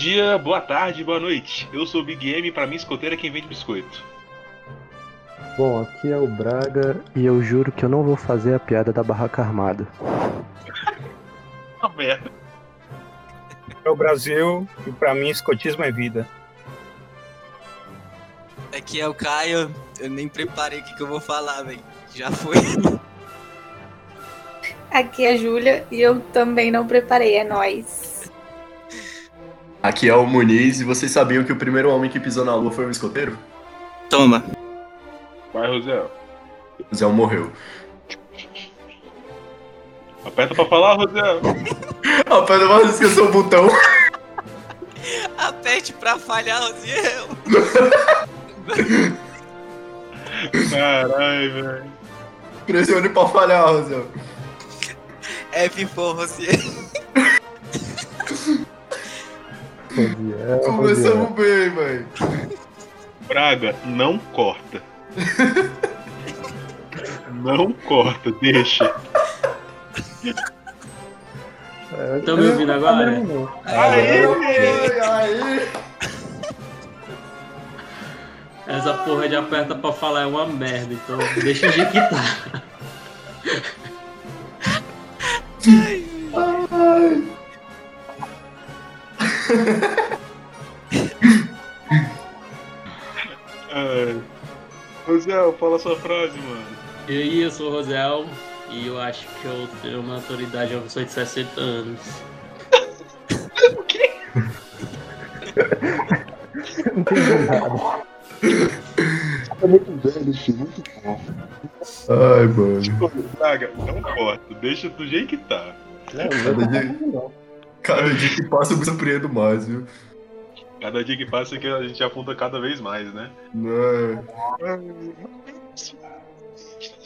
dia, boa tarde, boa noite. Eu sou o Big M e pra mim escoteiro é quem vende biscoito. Bom, aqui é o Braga e eu juro que eu não vou fazer a piada da barraca armada. Uma merda. É o Brasil e pra mim escotismo é vida. Aqui é o Caio, eu nem preparei o que, que eu vou falar, velho. Já foi. Aqui é a Júlia e eu também não preparei, é nóis. Aqui é o Muniz e vocês sabiam que o primeiro homem que pisou na lua foi um escoteiro? Toma. Vai, Rosel. O Zé morreu. Aperta pra falar, Rosel. Rapaz, não esqueceu o botão. Aperte pra falhar, Rosiel. Caralho, velho. Pressione pra falhar, Rosel. F for Rosiel. Começamos bem, velho. Braga, não corta. não corta, deixa. Estão me ouvindo agora? Aí, Ai, ai. Essa porra de aperta pra falar é uma merda, então deixa o jeito que tá. Fala sua frase, mano. E aí, eu sou o Rosel e eu acho que eu tenho uma autoridade de uma pessoa de 60 anos. Não entendi nada. É muito velho, filho, muito bom. Ai, mano. Braga, não corta, deixa do jeito que tá. Não, Cada não, dia, não. cada dia que passa eu me surpreendo mais, viu? Cada dia que passa que a gente afunda cada vez mais, né? Não.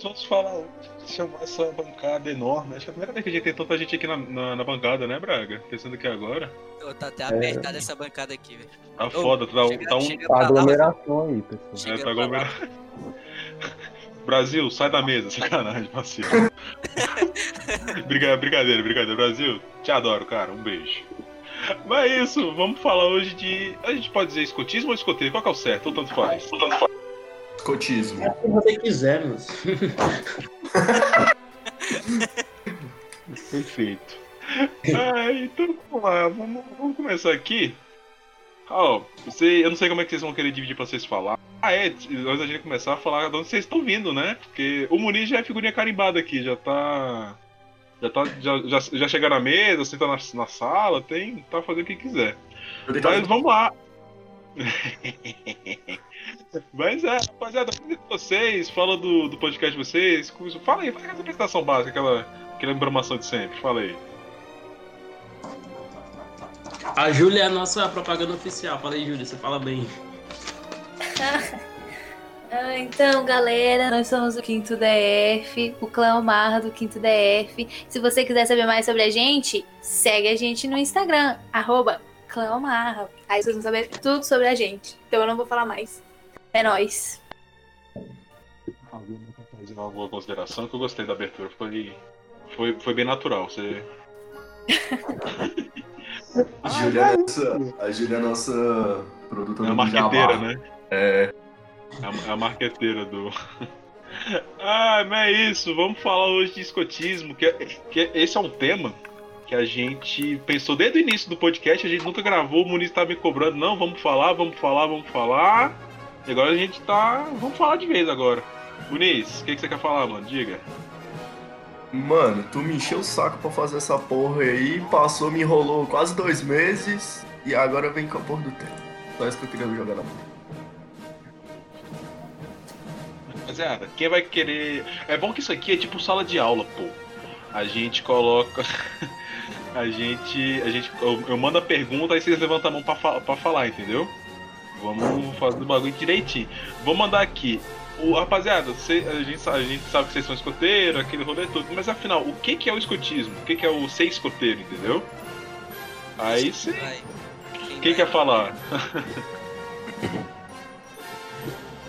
Vamos falar, chamar essa bancada enorme. Acho que é a primeira vez que a gente tem tanta gente aqui na, na, na bancada, né, Braga? Pensando que agora. Ô, Tá até apertada essa bancada aqui, velho. Tá foda, tá, chega- tá um. chega Tá aglomeração aí, pessoal. É, tá pra aglomerado. Brasil, sai da mesa, sacanagem, parceiro. Briga- brincadeira, brincadeira. Brasil, te adoro, cara, um beijo. Mas é isso, vamos falar hoje de. A gente pode dizer escotismo ou escoteiro? Qual que é o certo? Ou tanto faz? Ou tanto faz. Escotismo. Se você quiser, mas. Perfeito. Ah, então vamos lá, vamos, vamos começar aqui. Ó, você, eu não sei como é que vocês vão querer dividir pra vocês falar. Ah, é, antes da gente começar a falar de onde vocês estão vindo, né? Porque o Muniz já é figurinha carimbada aqui, já tá. Já tá. Já, já, já chega na mesa, senta na, na sala, tem. tá fazendo o que quiser. Mas vamos lá. Mas é, rapaziada, vocês, fala do, do podcast de vocês. Fala aí, faz essa apresentação básica, aquela, aquela informação de sempre, fala aí. A Júlia é a nossa propaganda oficial. Fala aí, Júlia, você fala bem. Ah, então, galera, nós somos o Quinto DF, o clã Marra do Quinto DF. Se você quiser saber mais sobre a gente, segue a gente no Instagram, arroba clã Marra. Aí vocês vão saber tudo sobre a gente. Então eu não vou falar mais. É nóis. Alguém quer fazer alguma consideração que eu gostei da abertura, foi, foi, foi bem natural. Você... A Júlia é nossa, a Júlia é nossa produtora É a do marqueteira, Jabá. né? É. É a, é a marqueteira do. ah, mas é isso. Vamos falar hoje de escotismo, que, é- que esse é um tema que a gente pensou desde o início do podcast, a gente nunca gravou, o Muniz tá me cobrando, não, vamos falar, vamos falar, vamos falar. E agora a gente tá. Vamos falar de vez agora. Muniz, o que, que você quer falar, mano? Diga. Mano, tu me encheu o saco pra fazer essa porra aí, passou, me enrolou quase dois meses e agora vem com a porra do tempo. Só isso que eu queria jogar na mão. Rapaziada, quem vai querer. É bom que isso aqui é tipo sala de aula, pô. A gente coloca. a gente. A gente. Eu, eu mando a pergunta, aí vocês levantam a mão pra, fa- pra falar, entendeu? Vamos fazer o bagulho direitinho. Vou mandar aqui. O, rapaziada, cê- a, gente, a gente sabe que vocês são escoteiros, aquele rolê todo, mas afinal, o que, que é o escotismo? O que, que é o ser escoteiro, entendeu? Aí. Vai. Quem vai? quer falar?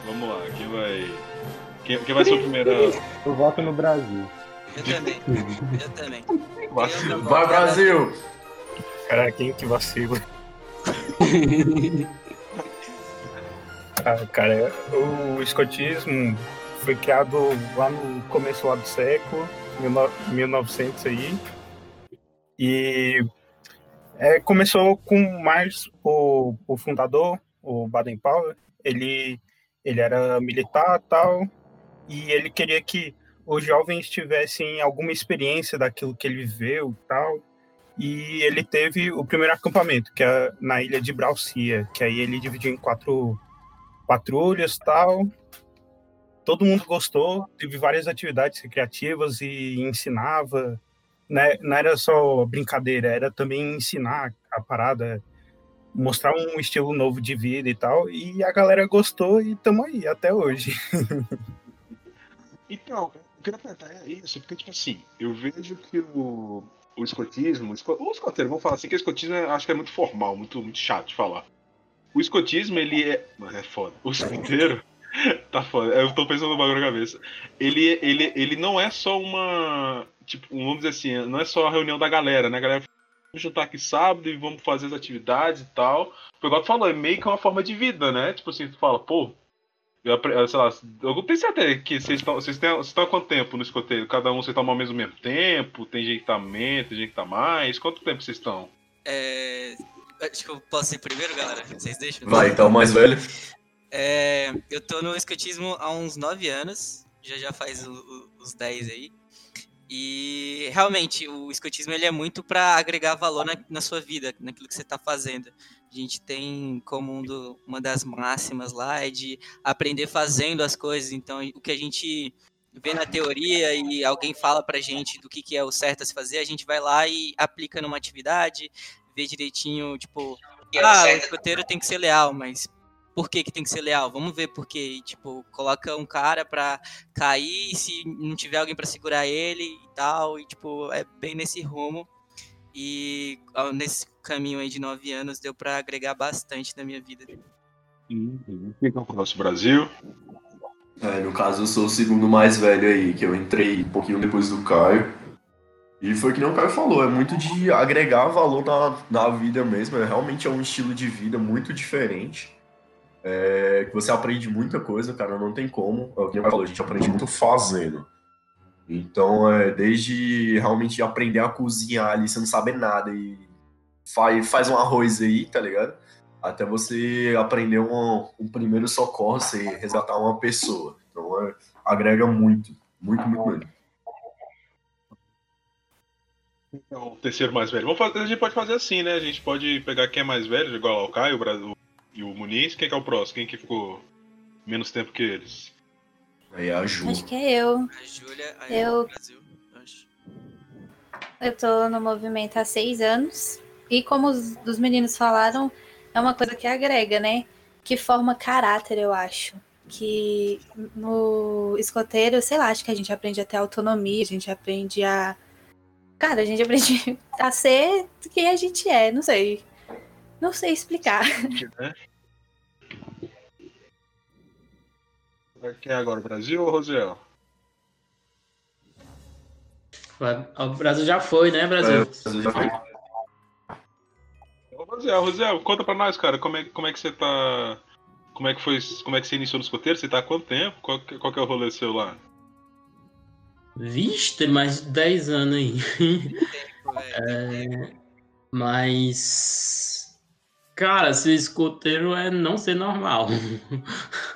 Vamos lá, quem vai. Quem, quem vai ser o primeiro? Eu voto no Brasil. Eu também. Eu também. Vacilo. Vai, Brasil! Cara, quem que vacila? Ah, cara, o escotismo foi criado lá no começo lá do século, 1900 aí. E é, começou com mais o, o fundador, o Baden-Powell. Ele, ele era militar tal, e ele queria que os jovens tivessem alguma experiência daquilo que ele viveu tal. E ele teve o primeiro acampamento, que é na ilha de Braucia, que aí ele dividiu em quatro patrulhas tal. Todo mundo gostou, teve várias atividades recreativas e ensinava. Né? Não era só brincadeira, era também ensinar a parada, mostrar um estilo novo de vida e tal. E a galera gostou e estamos aí até hoje. Então, eu queria perguntar é isso, porque, tipo assim, eu vejo que o, o escotismo, o esco- o escoteiro, vamos falar assim, que o escotismo é- acho que é muito formal, muito, muito chato de falar. O escotismo, ele é. Mano, é foda. O escoteiro. tá foda. Eu tô pensando no bagulho na cabeça. Ele, ele, ele não é só uma. Tipo, vamos dizer assim, não é só a reunião da galera, né? A galera vamos juntar aqui sábado e vamos fazer as atividades e tal. Foi igual tu falou, é meio que uma forma de vida, né? Tipo assim, tu fala, pô, eu, sei lá, eu pensei até que vocês estão. Vocês estão há quanto tempo no escoteiro? Cada um vocês estão ao mesmo mesmo tempo? Tem gente que tá menos, tem gente que tá mais? Quanto tempo vocês estão? É, acho que eu posso ir primeiro, galera. Vocês deixam? Vai, então, mais velho. É, eu tô no escotismo há uns 9 anos, já já faz o- o- os 10 aí. E realmente o escotismo ele é muito para agregar valor na, na sua vida, naquilo que você está fazendo. A gente tem como um do- uma das máximas lá é de aprender fazendo as coisas. Então o que a gente vê na teoria e alguém fala pra gente do que, que é o certo a se fazer, a gente vai lá e aplica numa atividade, vê direitinho, tipo, ah, o escoteiro tem que ser leal, mas por que, que tem que ser leal? Vamos ver por quê. E, tipo, coloca um cara pra cair se não tiver alguém pra segurar ele e tal. E, tipo, é bem nesse rumo. E nesse caminho aí de nove anos deu pra agregar bastante na minha vida. Fica o nosso Brasil. É, no caso, eu sou o segundo mais velho aí, que eu entrei um pouquinho depois do Caio. E foi que nem o Caio falou, é muito de agregar valor na, na vida mesmo. É, realmente é um estilo de vida muito diferente. É, que você aprende muita coisa, cara, não tem como. É o que o Caio falou, a gente aprende muito fazendo. Então, é, desde realmente aprender a cozinhar ali, você não sabe nada e faz, faz um arroz aí, tá ligado? até você aprender um, um primeiro socorro, você resgatar uma pessoa. Então é, agrega muito, muito, muito mesmo. Então, o terceiro mais velho. Vamos fazer, a gente pode fazer assim, né? A gente pode pegar quem é mais velho, igual ao Caio o Brasil, e o Muniz. Quem que é o próximo? Quem que ficou menos tempo que eles? Aí a Ju. Acho que é eu. A Júlia, a Eu- Brasil, eu acho. Eu tô no movimento há seis anos. E como os dos meninos falaram, é uma coisa que agrega, né? Que forma caráter, eu acho. Que no escoteiro, sei lá, acho que a gente aprende até autonomia, a gente aprende a. Cara, a gente aprende a ser quem a gente é, não sei. Não sei explicar. Né? Quem é agora, o Brasil ou o Rosiel? O Brasil já foi, né, É, Brasil? você já foi. Ô, Rosiel, Rosiel, conta pra nós, cara, como é, como é que você tá. Como é que foi. Como é que você iniciou no escoteiro? Você tá há quanto tempo? Qual, que- qual que é o rolê seu lá? Vixe, tem mais de 10 anos aí. Tempo, é, Mas. Cara, ser escoteiro é não ser normal.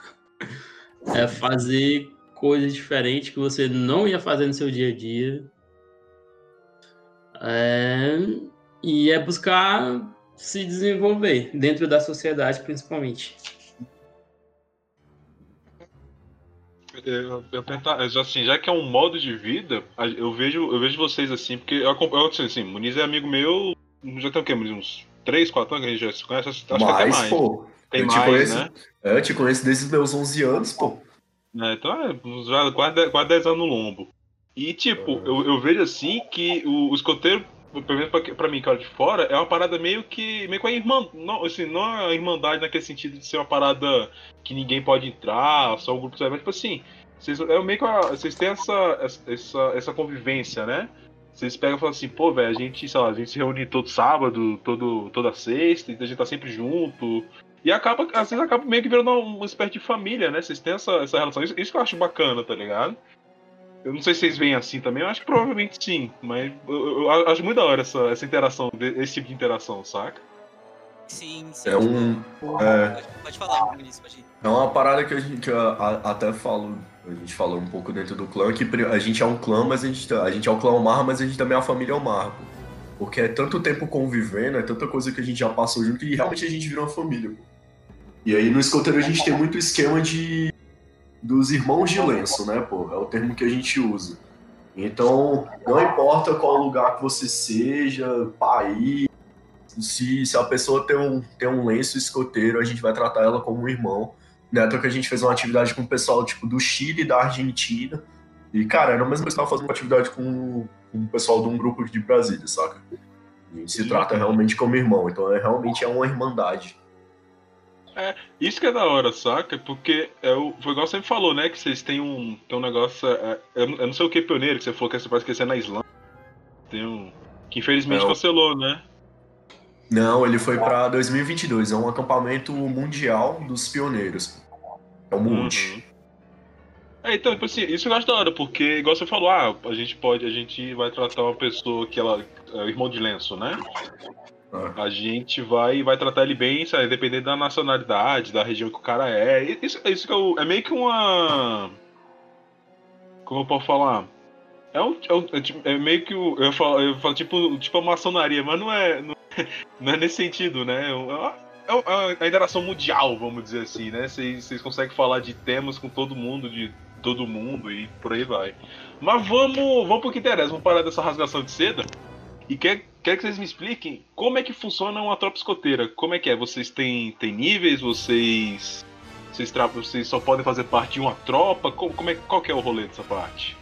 É fazer coisas diferentes que você não ia fazer no seu dia a dia. É, E é buscar se desenvolver dentro da sociedade, principalmente. Eu, eu tentar, assim, já que é um modo de vida, eu vejo, eu vejo vocês assim, porque eu, acompanho- eu assim, assim, Muniz é amigo meu, já tem o quê, Muniz? Uns 3, 4 anos que a gente já se conhece? Acho que até mais, mais. pô. Tem eu te mais, conheço, né? é, eu te conheço desde os meus 11 anos, pô. É, então é, quase 10, quase 10 anos no lombo. E tipo, Uhum. eu, eu vejo assim que o, o escoteiro, pelo menos pra, pra mim, cara de fora, é uma parada meio que. meio com a irmã. Não, assim, não é a irmandade naquele sentido de ser uma parada que ninguém pode entrar, só o grupo sabe, mas tipo assim, vocês, é meio que a- vocês têm essa, essa, essa convivência, né? Vocês pegam e falam assim, pô, velho, a gente, sei lá, a gente se reúne todo sábado, todo, toda sexta, a gente tá sempre junto. E acaba, às vezes acaba meio que virando uma espécie de família, né? Vocês têm essa, essa relação. Isso, isso que eu acho bacana, tá ligado? Eu não sei se vocês veem assim também, eu acho que provavelmente sim, mas eu, eu acho muito da hora essa, essa interação, esse tipo de interação, saca? Sim, sim. É um. Pode, É, pode falar, Vinícius, pode ir. é uma parada que a gente que a- a- até falo. A gente falou um pouco dentro do clã, que a gente é um clã, mas a gente, a gente é o clã Omar, mas a gente também é a família Omar. pô. Porque é tanto tempo convivendo, é tanta coisa que a gente já passou junto e realmente a gente virou uma família. pô. E aí no escoteiro a gente tem muito esquema de. dos irmãos de lenço, né, pô? É o termo que a gente usa. Então, não importa qual lugar que você seja, país, se, se a pessoa tem um, tem um lenço escoteiro, a gente vai tratar ela como um irmão. Neto que a gente fez uma atividade com o pessoal tipo do Chile, da Argentina. E, cara, era a mesma coisa que eu fazendo uma atividade com, com o pessoal de um grupo de Brasília, saca? A gente se trata realmente como irmão, então é, realmente é uma irmandade. Isso que é da hora, saca? Porque é o, foi igual você me falou, né? Que vocês têm um, tem um negócio. é, eu, não- eu não sei o que pioneiro que você falou que você esse é na Islândia. Tem um. Que infelizmente É, cancelou, né? Não, ele foi pra 2022, é um acampamento mundial dos pioneiros. É o MUND. Uhum. É, então, tipo assim, isso eu acho da hora, porque, igual você falou, ah, a gente pode, a gente vai tratar uma pessoa que ela é o irmão de lenço, né? Ah. A gente vai, vai tratar ele bem, sabe, dependendo da nacionalidade, da região que o cara é. Isso, isso que é, o- é meio que uma. Como eu posso falar? É, um, é, um- é tipo- é meio que. Eu falo, eu falo tipo, tipo a maçonaria, mas não é, não, não é nesse sentido, né? É é uma- é uma interação mundial, vamos dizer assim, né? Vocês conseguem falar de temas com todo mundo, de todo mundo e por aí vai. Mas vamos, vamos pro que interessa, vamos parar dessa rasgação de seda. E quer, quer que vocês me expliquem como é que funciona uma tropa escoteira. Como é que é? Vocês têm, têm níveis? Vocês. Vocês, tra- vocês só podem fazer parte de uma tropa? Como, como é, qual que é o rolê dessa parte?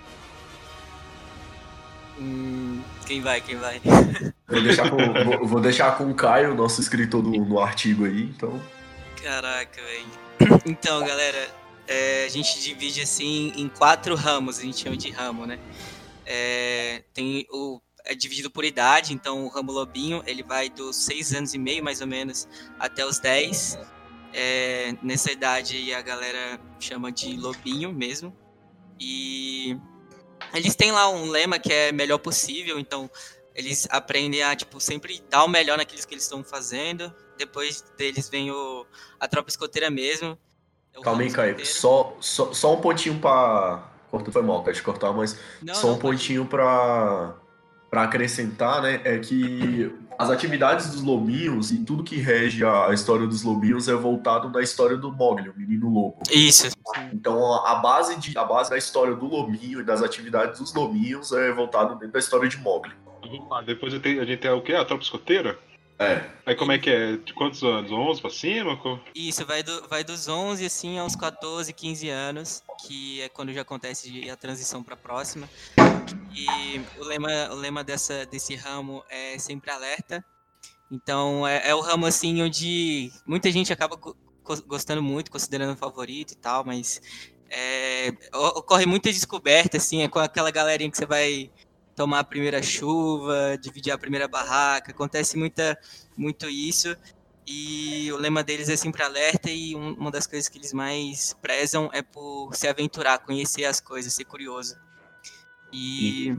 Hum, quem vai, quem vai? Vou deixar com, vou, vou deixar com o Caio, nosso escritor do, no artigo aí, então. Caraca, velho. Então, galera, é, a gente divide assim em quatro ramos, a gente chama de ramo, né? É, tem o é dividido por idade, então o ramo lobinho ele vai dos seis anos e meio mais ou menos até os 10. É, nessa idade aí a galera chama de lobinho mesmo. E eles têm lá um lema que é melhor possível, então eles aprendem a tipo sempre dar o melhor naquilo que eles estão fazendo. Depois deles vem o, a tropa escoteira mesmo. É o Calma aí, Caio. Só, só, só um pontinho pra. Cortou, foi mal, tá de cortar, mas Não, só um pontinho pra, pra acrescentar, né? É que as atividades dos lobinhos e tudo que rege a, história dos lobinhos é voltado da história do Mogli, o menino lobo. Isso. Então a, base de, a base da história do lobinho e das atividades dos lobinhos é voltado dentro da história de Mogli. Vamos lá, depois a gente tem o quê? A tropa escoteira? É. Aí como é que é? De quantos anos? 11 pra cima? Isso, vai, do, vai dos 11 assim aos 14, 15 anos, que é quando já acontece a transição para a próxima. E o lema, o lema dessa, desse ramo é sempre alerta. Então é, é o ramo assim onde muita gente acaba go- go- gostando muito, considerando favorito e tal, mas é, o- ocorre muita descoberta, assim, é com aquela galerinha que você vai tomar a primeira chuva, dividir a primeira barraca, acontece muita, muito isso. E o lema deles é sempre alerta e um- uma das coisas que eles mais prezam é por se aventurar, conhecer as coisas, ser curioso. E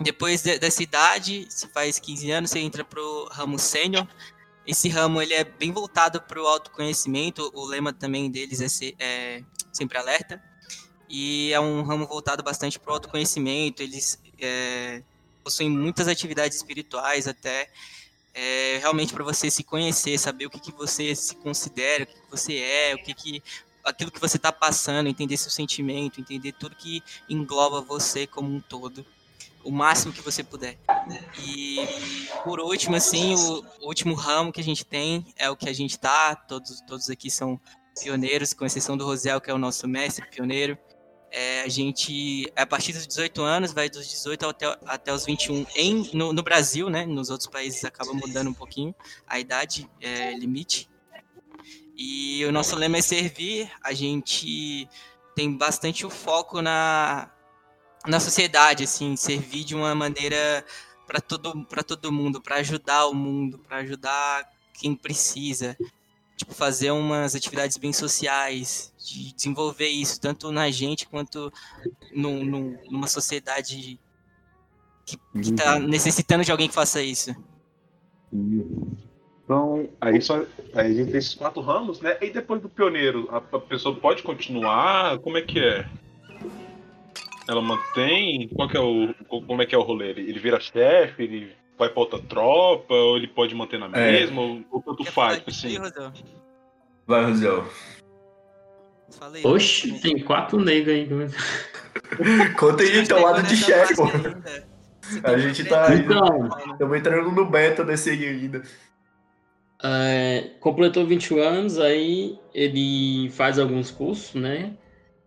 depois de- dessa idade, se faz 15 anos, você entra pro ramo sênior. Esse ramo ele é bem voltado para o autoconhecimento. O lema também deles é, ser- é sempre alerta. E é um ramo voltado bastante para o autoconhecimento. Eles é, possuem muitas atividades espirituais até é, realmente para você se conhecer, saber o que, que você se considera, o que, que você é, o que, que aquilo que você está passando, entender seu sentimento, entender tudo que engloba você como um todo, o máximo que você puder. E por último, assim, o, o último ramo que a gente tem é o que a gente tá, todos, todos aqui são pioneiros, com exceção do Rosel, que é o nosso mestre pioneiro. É, a gente, a partir dos 18 anos, vai dos 18 até, até os 21 em, no, no Brasil, né? Nos outros países acaba mudando um pouquinho a idade é, limite. E o nosso lema é servir. A gente tem bastante o foco na, na sociedade, assim, servir de uma maneira para todo, todo mundo, para ajudar o mundo, para ajudar quem precisa. Tipo, fazer umas atividades bem sociais, de desenvolver isso, tanto na gente quanto numa sociedade que, que tá necessitando de alguém que faça isso. Então, aí, só, aí a gente tem esses quatro ramos, né? E depois do pioneiro, a, a pessoa pode continuar? Como é que é? Ela mantém? Qual que é o, como é que é o rolê? Ele, ele vira chefe? Ele vai pra outra tropa? Ou ele pode manter na É. mesma? Ou, ou tanto Quer faz? Tipo assim. Rosel? Vai, Rosiel. Fala aí. Oxi, tem quatro negros aí. Conta aí teu lado de chefe, pô. A A gente tá aí. Então, Estamos entrando no beta desse aí ainda. é, completou 21 anos, aí ele faz alguns cursos, né?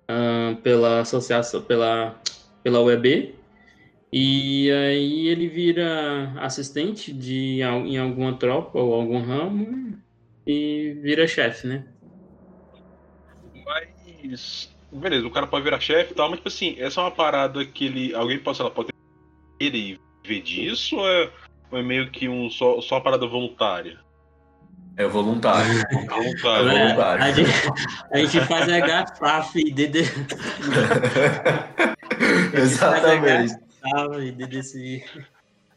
ah, pela associação, pela, pela UEB. E aí ele vira assistente de, em alguma tropa ou algum ramo e vira chefe, né? Mas. Beleza, o cara pode virar chefe e tal, mas tipo assim, essa é uma parada que ele. Alguém pode, sei lá, pode ele ver disso ou é, ou é meio que um só, só uma parada voluntária? É voluntário. Voluntária. É, voluntário. a, gente, a gente faz HFAF e DD. Exatamente. E DDCI.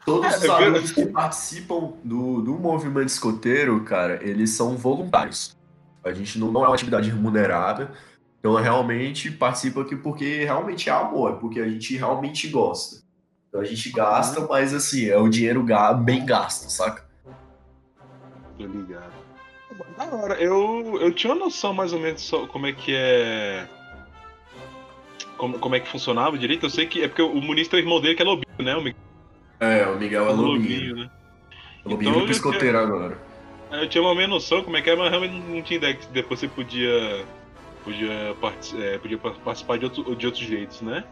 Todos os É, alunos que participam do, do movimento escoteiro, cara, eles são voluntários. A gente não, não é uma atividade remunerada. Então, realmente participa aqui porque realmente é amor, é porque a gente realmente gosta. Então, a gente gasta, mas assim, é o dinheiro bem gasto, saca? Tô ligado. Da hora, eu, eu tinha uma noção mais ou menos só como é que é. Como, como é que funcionava direito. Eu sei que é porque o Muniz tem o irmão dele que é lobinho, né? O Miguel É, o Miguel é é lobinho. né? Lobinho Então, escoteiro agora. Aí Eu tinha uma meia noção como é que é, mas realmente não tinha ideia que depois você podia. Podia, parti- é, podia pa- participar de, outro, de outros jeitos, né?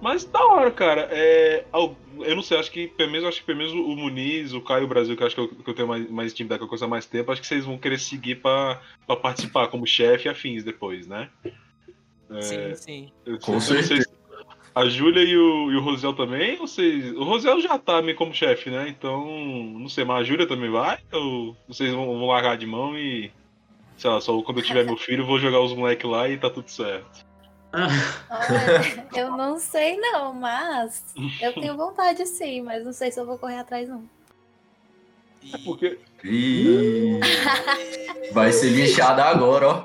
Mas da hora, cara. É, eu não sei, acho que pelo menos, acho que pelo menos o Muniz, o Caio o Brasil, que eu acho que eu, que eu tenho mais, mais intimidade com a coisa há mais tempo, acho que vocês vão querer seguir pra participar como chefe e afins depois, né? Sim, sim. Eu, Com eu não sei certeza. a Júlia e o, e o Rosel também, ou vocês. O Rosel já tá meio como chefe, né? Então, não sei, mas a Júlia também vai? Ou vocês vão, vão largar de mão e. Sei lá, só quando eu tiver meu filho, eu vou jogar os moleques lá e tá tudo certo. Olha, eu não sei não, mas eu tenho vontade sim, mas não sei se eu vou correr atrás não. É porque. Ih, vai ser linchada agora, ó.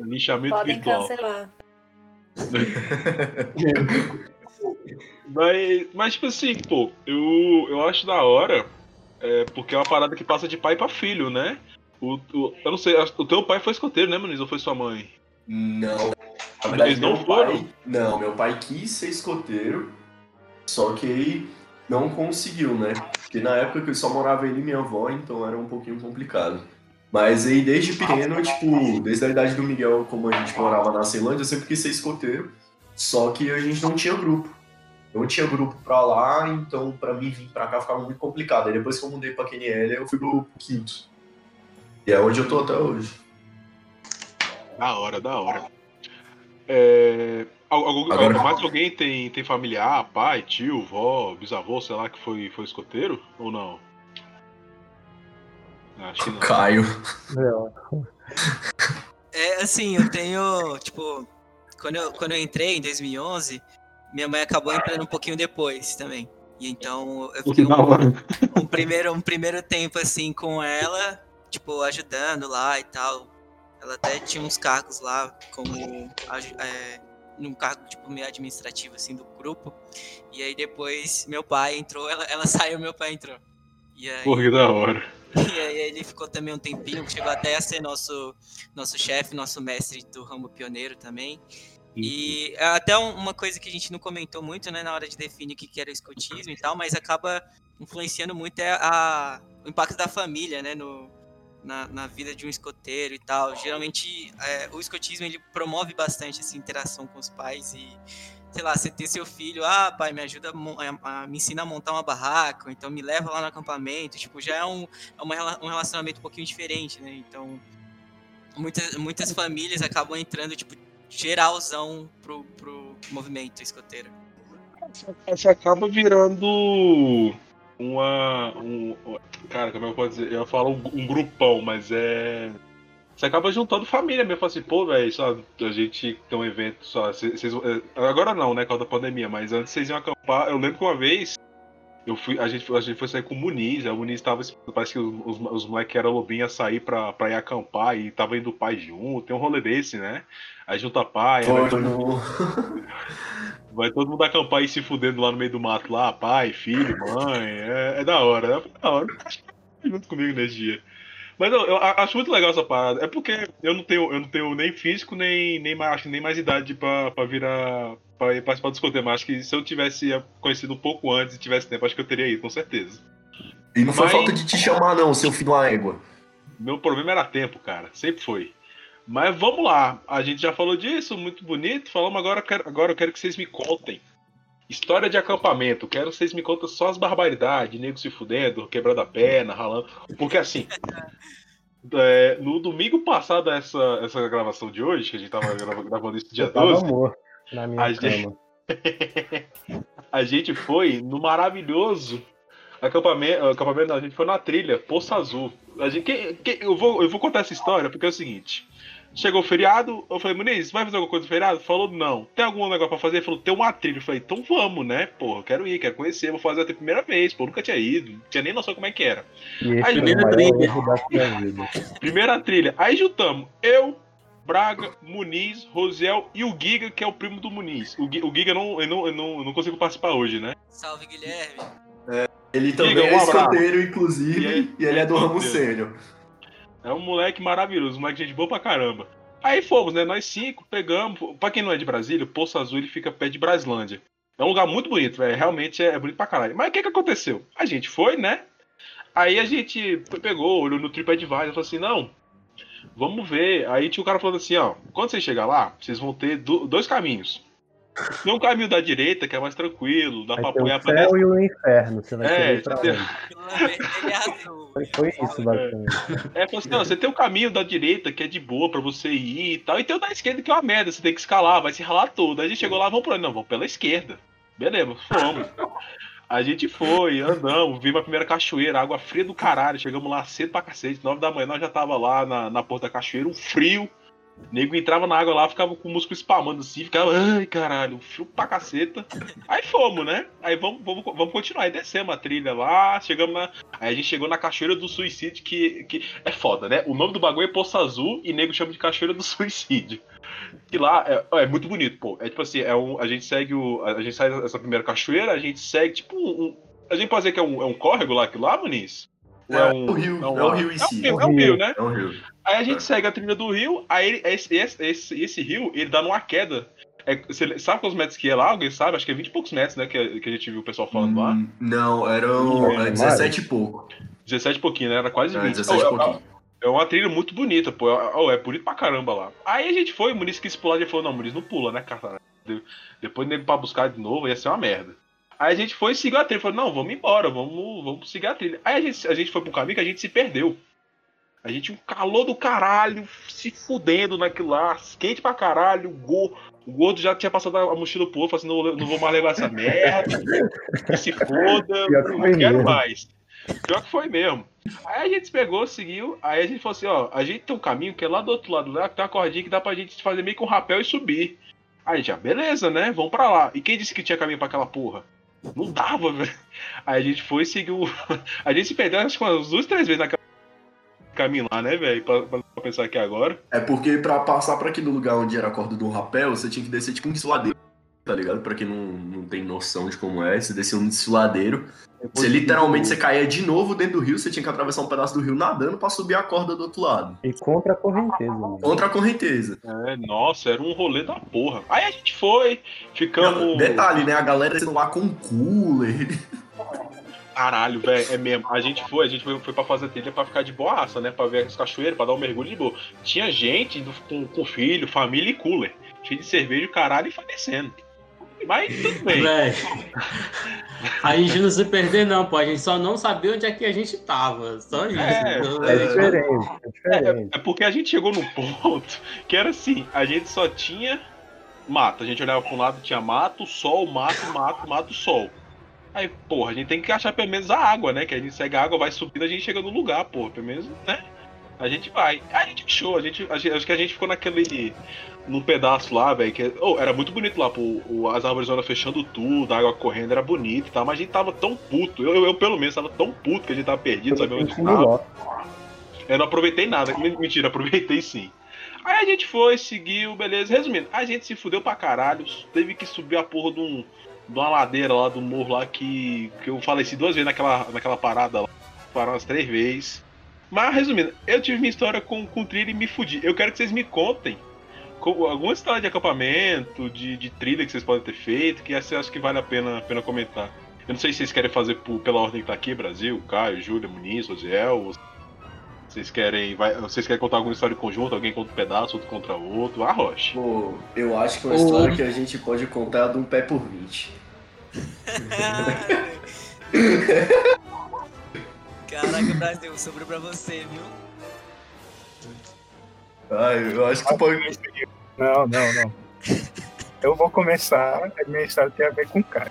Lixamento Podem virtual. cancelar. Mas, mas, tipo assim, pô, eu, eu acho da hora, é, porque é uma parada que passa de pai pra filho, né? O, o- eu não sei, o teu pai foi escoteiro, né, Muniz? Ou foi sua mãe? Não. Na verdade, Eles não meu foram? pai. Não, meu pai quis ser escoteiro, só que ele não conseguiu, né? Porque na época que ele só morava ele e minha avó, então era um pouquinho complicado. Mas aí desde pequeno, tipo, desde a idade do Miguel, como a gente morava na Ceilândia, eu sempre quis ser escoteiro. Só que a gente não tinha grupo. Não tinha grupo pra lá, então pra mim vir pra cá ficava muito complicado. Aí depois que eu mudei pra QNL, eu fui pro quinto. E é onde eu tô até hoje. Da hora, da hora. É, al- al- Agora- Mais alguém tem, tem familiar, pai, tio, vó, bisavô, sei lá, que foi, foi escoteiro? Ou não? Acho que não. Caio. É, assim, eu tenho, tipo, quando eu, quando eu entrei em 2011, minha mãe acabou entrando um pouquinho depois também. E então eu fiquei um, um primeiro, um primeiro tempo assim com ela, tipo, ajudando lá e tal. Ela até tinha uns cargos lá como é, num cargo tipo meio administrativo assim do grupo. E aí depois meu pai entrou, ela, ela saiu, meu pai entrou. E aí, Pô, que da hora. e aí ele ficou também um tempinho, chegou até a ser nosso nosso chefe, nosso mestre do ramo pioneiro também. E é até um- uma coisa que a gente não comentou muito, né, na hora de definir o que que era o escotismo e tal, mas acaba influenciando muito é a, o impacto da família, né, no, na, na vida de um escoteiro e tal. Geralmente, é, o escotismo ele promove bastante essa interação com os pais e, sei lá, você ter seu filho, ah, pai, me ajuda, me ensina a montar uma barraca, então me leva lá no acampamento, tipo, já é um, é uma um relacionamento um pouquinho diferente, né? Então, muitas, muitas famílias acabam entrando, tipo, geralzão pro, pro, movimento escoteiro? Você acaba virando uma. Um, cara, como eu posso dizer? Eu falo um grupão, mas é. Você acaba juntando família mesmo, fala assim, pô, velho, só a gente tem um evento só. Vocês, agora não, né, com a pandemia, mas antes vocês iam acampar. Eu lembro que uma vez eu fui, a, gente, a gente foi sair com o Muniz, a Muniz tava. Parece que os, os, os moleques que eram lobinha sair pra, pra ir acampar e tava indo o pai junto. Tem um rolê desse, né? Aí junta pai. Foi, vai, vai todo mundo acampar e se fudendo lá no meio do mato, lá, pai, filho, mãe. É, é da hora, é da hora. Junto comigo nesse dia. Mas eu, eu, acho muito legal essa parada. É porque eu não tenho, eu não tenho nem físico, nem, nem, mais, nem mais idade pra, pra virar. pra ir participar do escoteiro. Mas acho que se eu tivesse conhecido um pouco antes e tivesse tempo, acho que eu teria ido, com certeza. E não foi Mas... falta de te chamar, não, seu filho da égua. Meu problema era tempo, cara. Sempre foi. Mas vamos lá. A gente já falou disso, muito bonito. Falamos agora, agora eu quero que vocês me contem História de acampamento. Quero que vocês me contem só as barbaridades, nego se fudendo, quebrando a perna, ralando. Porque assim, é, no domingo passado, essa, essa gravação de hoje, que a gente tava gravando isso dia 12. Amor, na minha a, gente... a gente foi no maravilhoso acampamento. Acampamento não, a gente foi na trilha, Poço Azul. A gente, que, que, eu, vou, eu vou contar essa história porque é o seguinte. Chegou o feriado, eu falei, Muniz, vai fazer alguma coisa no feriado? Falou, não. Tem algum negócio pra fazer? Ele falou, tem uma trilha. Eu falei, então vamos, né? Porra, quero ir, quero conhecer, vou fazer até a primeira vez, pô, nunca tinha ido, não tinha nem noção como é que era. Aí, primeira trilha. primeira trilha. Aí juntamos, eu, Braga, Muniz, Rosiel e o Giga, que é o primo do Muniz. O, o Giga não, eu não, eu não, eu não consigo participar hoje, né? Salve, Guilherme. É, ele também Giga, um é escoteiro, inclusive, e, aí, e ele é do ramo sênior. É um moleque maravilhoso, um moleque de gente boa pra caramba. Aí fomos, né? Nós cinco pegamos. Pra quem não é de Brasília, o Poço Azul ele fica perto de Braslândia. É um lugar muito bonito, velho. Realmente é, bonito pra caralho. Mas o que que aconteceu? A gente foi, né? Aí a gente pegou, olhou no TripAdvisor e falou assim: não, vamos ver. Aí tinha o cara falando assim: ó, quando vocês chegar lá, vocês vão ter dois caminhos. Tem um caminho da direita que é mais tranquilo, dá vai pra apoiar o céu pra e o inferno, você vai é, pra tem... foi, foi isso, basicamente. É, é assim, não, você tem o caminho da direita que é de boa pra você ir e tal, e tem o da esquerda que é uma merda, você tem que escalar, vai se ralar todo. Aí a gente chegou lá, vamos pra não, vamos pela esquerda. Beleza, fomos. A gente foi, andamos, vimos a primeira cachoeira, água fria do caralho. Chegamos lá cedo pra cacete, nove da manhã, nós já tava lá na, na porta da cachoeira, um frio. O nego entrava na água lá, ficava com o músculo spamando assim, ficava, ai caralho, frio pra caceta. Aí fomos, né? Aí vamos, vamos, vamos continuar. Aí descemos a trilha lá, chegamos na. Aí a gente chegou na Cachoeira do Suicídio, que, que é foda, né? O nome do bagulho é Poço Azul e nego chama de Cachoeira do Suicídio. Que lá é, é muito bonito, pô. É tipo assim, é um, a gente segue o. A gente sai dessa primeira cachoeira, a gente segue tipo um. um a gente pode dizer que é um, é um córrego lá, aquilo lá, Muniz? É, é, um, o rio, é, um, é o rio em si. É, um, é rio, né? É um rio. Aí a gente segue a trilha do rio, aí esse, esse, esse, esse rio, ele dá numa queda. É, você sabe quantos metros que é lá? Alguém sabe? Acho que é 20 e poucos metros, né? Que, que a gente viu o pessoal falando hum, lá. Não, eram é, 17 e pouco. 17 e pouquinho, né? Era quase 20. É, 17 e pouquinho. É uma trilha muito bonita, pô. É, é bonito pra caramba lá. Aí a gente foi, o Muniz quis pular e falou: Não, Muniz não pula, né, cara? Depois nego pra buscar de novo ia ser uma merda. Aí a gente foi e seguiu a trilha. Falou: Não, vamos embora, vamos, vamos seguir a trilha. Aí a gente, a gente foi pro caminho que a gente se perdeu. A gente, um calor do caralho, se fudendo naquilo lá, quente pra caralho, o gordo, o gordo já tinha passado a mochila pro outro, falando assim, não, não vou mais levar essa merda, que se foda, não quero mais. Pior que foi mesmo. Aí a gente pegou, seguiu, aí a gente falou assim, ó, a gente tem um caminho que é lá do outro lado, lá que tem uma cordinha que dá pra gente fazer meio com um rapel e subir. Aí já, beleza, né? Vamos pra lá. E quem disse que tinha caminho pra aquela porra? Não dava, velho. Aí a gente foi e seguiu. A gente se perdeu acho que umas duas, três vezes naquela caminho lá, né, velho? Pra, pra, pensar aqui agora. É porque pra passar pra aquele lugar onde era a corda do rapel, você tinha que descer tipo um desfiladeiro, tá ligado? Pra quem não, não tem noção de como é, você descia um desfiladeiro. Você literalmente você caía de novo dentro do rio, você tinha que atravessar um pedaço do rio nadando para subir a corda do outro lado. E contra a correnteza. Mano. Contra a correnteza. É, nossa, era um rolê da porra. Aí a gente foi, ficamos. Não, detalhe, né? A galera sendo lá com cooler. Caralho, velho, é mesmo. A gente foi, a gente foi, foi pra fazer trilha pra ficar de boaça, né? Pra ver as cachoeiras, pra dar um mergulho de boa. Tinha gente com, com filho, família e cooler. Cheio de cerveja, caralho, e falecendo. Mas tudo bem. Véi, a gente não se perder, não, pô. A gente só não sabia onde é que a gente tava. Só isso. É, é diferente, é diferente. É, é porque a gente chegou num ponto que era assim, a gente só tinha mato. A gente olhava pra um lado, tinha mato, sol, mato, mato, mato, sol. Aí, porra, a gente tem que achar pelo menos a água, né? Que a gente segue a água, vai subindo, a gente chega no lugar, porra. Pelo menos, né? A gente vai. A gente achou, a gente, a gente- acho que a gente ficou naquele. Num pedaço lá, velho, que oh, era muito bonito lá, pô, o- as árvores fechando tudo, a água correndo, era bonito e tal, mas a gente tava tão puto, eu, eu, eu, pelo menos tava tão puto que a gente tava perdido, sabia onde tava. Eu não aproveitei nada. Men- Mentira, aproveitei sim. Aí a gente foi, seguiu, beleza. Resumindo, a gente se fudeu pra caralho. Teve que subir a porra de, um, de uma ladeira lá do morro lá que, que eu faleci duas vezes naquela, naquela parada lá. Pararam umas três vezes. Mas resumindo, eu tive minha história com, com trilha e me fudi. Eu quero que vocês me contem co- alguma história de acampamento, de, de trilha que vocês podem ter feito, que essa eu acho que vale a pena, a pena comentar. Eu não sei se vocês querem fazer por- pela ordem que tá aqui, Brasil, Caio, Júlia, Muniz, Rosiel, ou vocês querem, vai, vocês querem contar alguma história em conjunto? Alguém conta um pedaço, outro contra outro? Arrocha. Pô, eu acho que uma Ô. história que a gente pode contar é a de um pé por 20. Caraca, Brasil, sobrou pra você, viu? Ai, eu acho que tu pode. Não, não, não. Eu vou começar, a minha história tem a ver com o cara.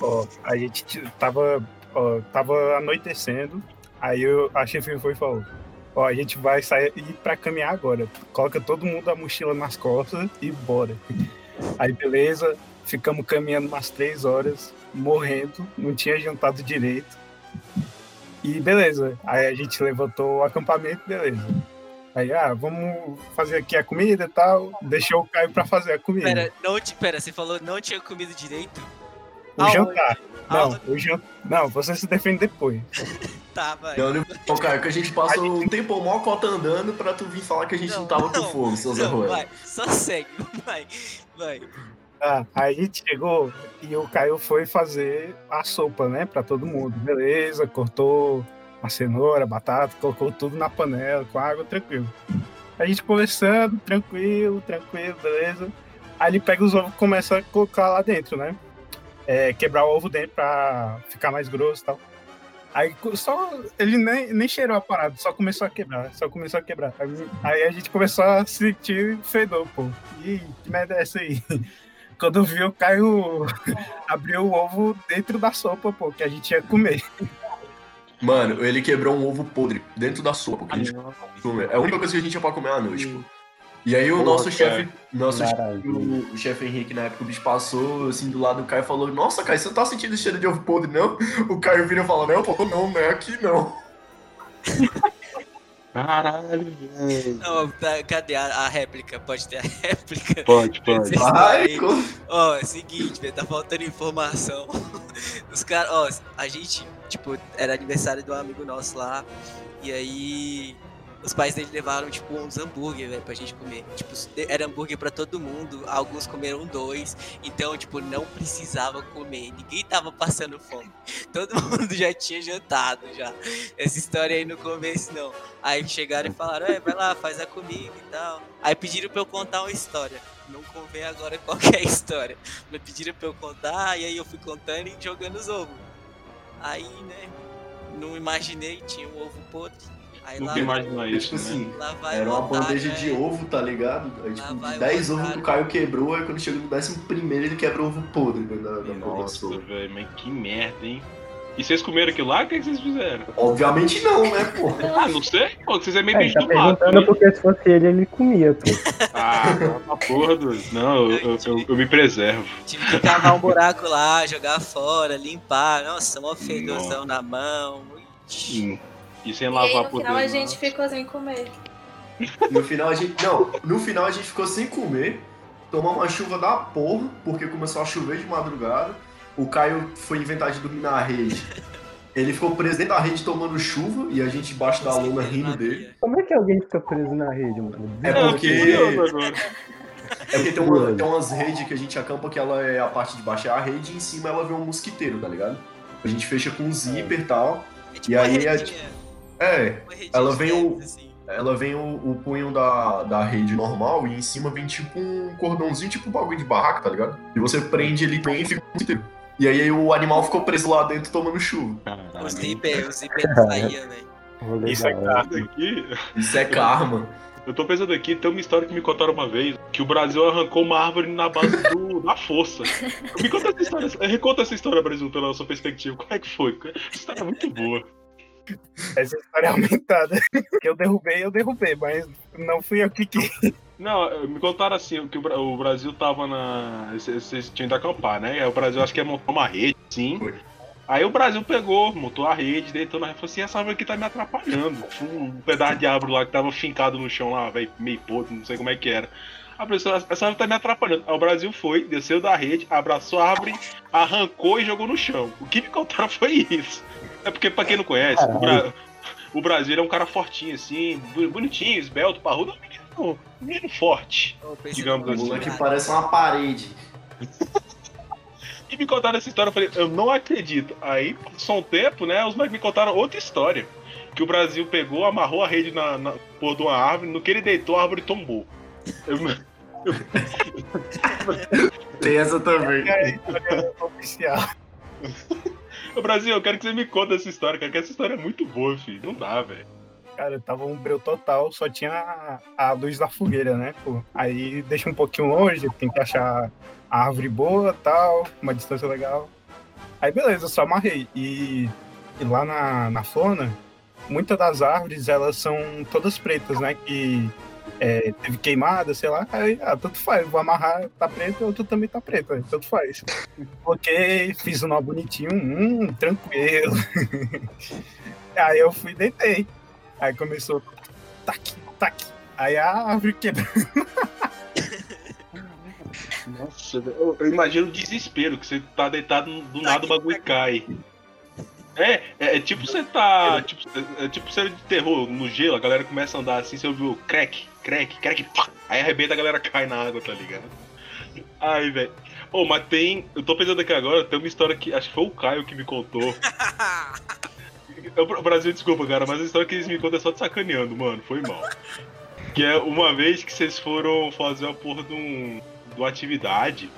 Ó, a gente tava, ó, tava anoitecendo, aí eu, a chefe foi e falou, ó, a gente vai sair ir pra caminhar agora. Coloca todo mundo a mochila nas costas e bora. Aí beleza, ficamos caminhando umas três horas, morrendo, não tinha jantado direito. E beleza, aí a gente levantou o acampamento, beleza. Aí, ah, vamos fazer aqui a comida e tal. Deixou o Caio pra fazer a comida. Pera, não, te- pera, você falou não tinha comido direito? o aonde? jantar. Não, Aonde? o jantar. Não, você se defende depois. Tá, vai. Não, não, não, cara, que a gente passou um tempo mó cota andando pra tu vir falar que a gente não, Não, tava não, com fome, seu Zé vai, só segue, vai, vai. Ah, aí a gente chegou e o Caio foi fazer a sopa, né, pra todo mundo. Beleza, cortou a cenoura, a batata, colocou tudo na panela, com água, tranquilo. A gente conversando, tranquilo, tranquilo, beleza. Aí ele pega os ovos e começa a colocar lá dentro, né? É, quebrar o ovo dentro pra ficar mais grosso e tal. Aí só. Ele nem, nem cheirou a parada, só começou a quebrar, só começou a quebrar. Aí, aí a gente começou a sentir fedor, pô. Ih, que merda é essa aí? Quando viu, o Caio abriu o ovo dentro da sopa, pô, que a gente ia comer. Mano, ele quebrou um ovo podre dentro da sopa que a gente come. É a única coisa que a gente tinha pra comer à noite, pô. E aí o nosso chefe, nosso chefe, o, o chefe Henrique, na época, o bicho passou assim do lado do Caio e falou: Nossa, Caio, você não tá sentindo cheiro de ovo podre, não? O Caio vira e fala: Não, pô, não, não é aqui não. Caralho, velho. Não, tá, cadê a, a réplica? Pode ter a réplica? Pode, pode. Vai, Ó, é o seguinte, velho, tá faltando informação. Os caras, ó, a gente, tipo, era aniversário de um amigo nosso lá, e aí os pais dele levaram, tipo, uns hambúrguer, velho, pra gente comer. Tipo, era hambúrguer pra todo mundo, alguns comeram dois, então, tipo, não precisava comer, ninguém tava passando fome. Todo mundo já tinha jantado, já. Essa história aí no começo, não. Aí chegaram e falaram, é, vai lá, faz a comida e tal. Aí pediram pra eu contar uma história. Não convém agora qualquer história. Me pediram pra eu contar, e aí eu fui contando e jogando os ovos. Aí, né, não imaginei, tinha um ovo podre. Aí lá, Nunca imaginou isso, Tipo né? assim, lá vai era uma bandeja de é. ovo, tá ligado? Aí, Lá tipo, de o 10 ovos que o Caio quebrou, aí quando chegou no décimo primeiro ele quebra o ovo podre né, da, da Nossa, velho, mas que merda, hein? E vocês comeram aquilo lá? O que, é que vocês fizeram? Obviamente não, né, pô? Ah, não sei, pô, vocês é meio É, bicho tá do mato. perguntando né? porque se fosse ele, ele comia, pô. Ah, uma porra do. Não, eu, eu, eu- eu me preservo. Tive que cavar um buraco lá, jogar fora, limpar. Nossa, mó fedorzão na mão. Ixi. Hum. E sem E aí lavar no por final a dentro, gente ficou sem comer. No final a gente. Não, no final a gente ficou sem comer, tomou uma chuva da porra, porque começou a chover de madrugada. O Caio foi inventar de dormir na rede. Ele ficou preso dentro da rede tomando chuva e a gente embaixo da lona rindo dele. Como é que alguém fica preso na rede, mano? É Não, porque. É porque tem, uma- tem umas redes que a gente acampa que ela é a parte de baixo é a rede e em cima ela vem um mosquiteiro, tá ligado? A gente fecha com um zíper e tal. É tipo E aí é redinha, É, ela vem o- assim. ela vem o, o punho da, da rede normal e em cima vem tipo um cordãozinho, tipo um bagulho de barraca, tá ligado? E você prende ele bem e fica mosquiteiro. E aí o animal ficou preso lá dentro tomando chuva. O Caralho. zíper, o zíper não saía, velho. Isso da é hora. carne. Isso aqui. Isso é karma. Eu tô pensando aqui, tem uma história que me contaram uma vez, que o Brasil arrancou uma árvore na base do, da força. Me conta essa história, reconta essa história, Brasil, pela sua perspectiva. Como é que foi? Essa história é muito boa. Essa história é aumentada. Que eu derrubei, eu derrubei, mas não fui eu que quis. Não, me contaram assim, que o Bra- o Brasil tava na. Vocês tinham ido acampar, né? O Brasil acho que ia montar uma rede, sim. Foi. Aí o Brasil pegou, montou a rede, deitou na rede e falou assim, essa árvore aqui tá me atrapalhando. Um pedaço de árvore lá que tava fincado no chão lá, velho, meio podre, não sei como é que era. A pessoa, essa árvore tá me atrapalhando. Aí o Brasil foi, desceu da rede, abraçou a árvore, arrancou e jogou no chão. O que me contaram foi isso. É porque, pra quem não conhece, o, Bra- o Brasil é um cara fortinho, assim, bonitinho, esbelto, parrudo, é um menino, um menino forte. Digamos O assim. moleque Bolsonaro. parece uma parede. E me contaram essa história, eu falei, eu não acredito. Aí, passou um tempo, né, os moleques me contaram outra história. Que o Brasil pegou, amarrou a rede na, na porra de uma árvore, no que ele deitou, a árvore tombou. Eu- Tem essa também. É a história oficial. Ô, Brasil, eu quero que você me conte essa história, cara, que essa história é muito boa, filho. Não dá, velho. Cara, tava um breu total, só tinha a, a luz da fogueira, né, pô? Aí deixa um pouquinho longe, tem que achar a árvore boa tal, uma distância legal. Aí beleza, só amarrei. E, e lá na, na Flona, muitas das árvores, elas são todas pretas, né? Que é, teve queimada, sei lá. Aí, ah, tanto faz, vou amarrar, tá preta, outro também tá preta, tanto faz. Coloquei, fiz um nó bonitinho, hum, tranquilo. Aí eu fui e deitei. Aí começou, tac, tac. Aí a árvore quebrou. Nossa, eu, eu imagino o desespero, que você tá deitado, do nada o bagulho cai. É, é, é tipo você tá. Tipo, é, é tipo série de terror no gelo, a galera começa a andar assim, você ouviu crack, crack, crack, pá, aí arrebenta a galera cai na água, tá ligado? Ai, velho. Ô, mas tem. Eu tô pensando aqui agora, tem uma história que. Acho que foi o Caio que me contou. Eu, o Brasil, desculpa, cara, mas a história que eles me contam é só de sacaneando, mano. Foi mal. Que é uma vez que vocês foram fazer uma porra de, um, de uma atividade.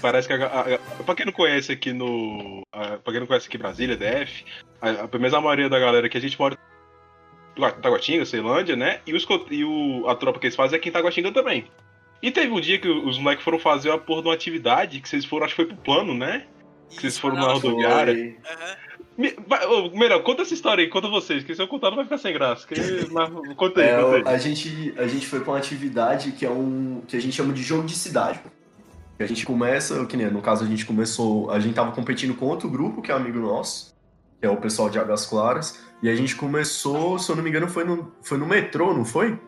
Parece que a, a, a- Pra quem não conhece aqui no. A, pra quem não conhece aqui Brasília, DF, a, a, pelo menos a maioria da galera que a gente mora Taguatinga, Ceilândia, né? E, os, e o, a tropa que eles fazem é aqui em Taguatinga também. E teve um dia que os moleques foram fazer uma porra de uma atividade que vocês foram, acho que foi pro plano, né? Que vocês foram na rodoviária. Aham. Me- vai- ô, melhor, conta essa história aí, conta vocês, que se eu contar não vai ficar sem graça. Que, mas, conta aí, É, conta aí. a, gente, a gente foi pra uma atividade que é um. que a gente chama de jogo de cidade. Que a gente começa, que nem no caso a gente começou. A gente tava competindo com outro grupo, que é amigo nosso, que é o pessoal de Águas Claras. E a gente começou, se eu não me engano, foi no, foi no metrô, não foi?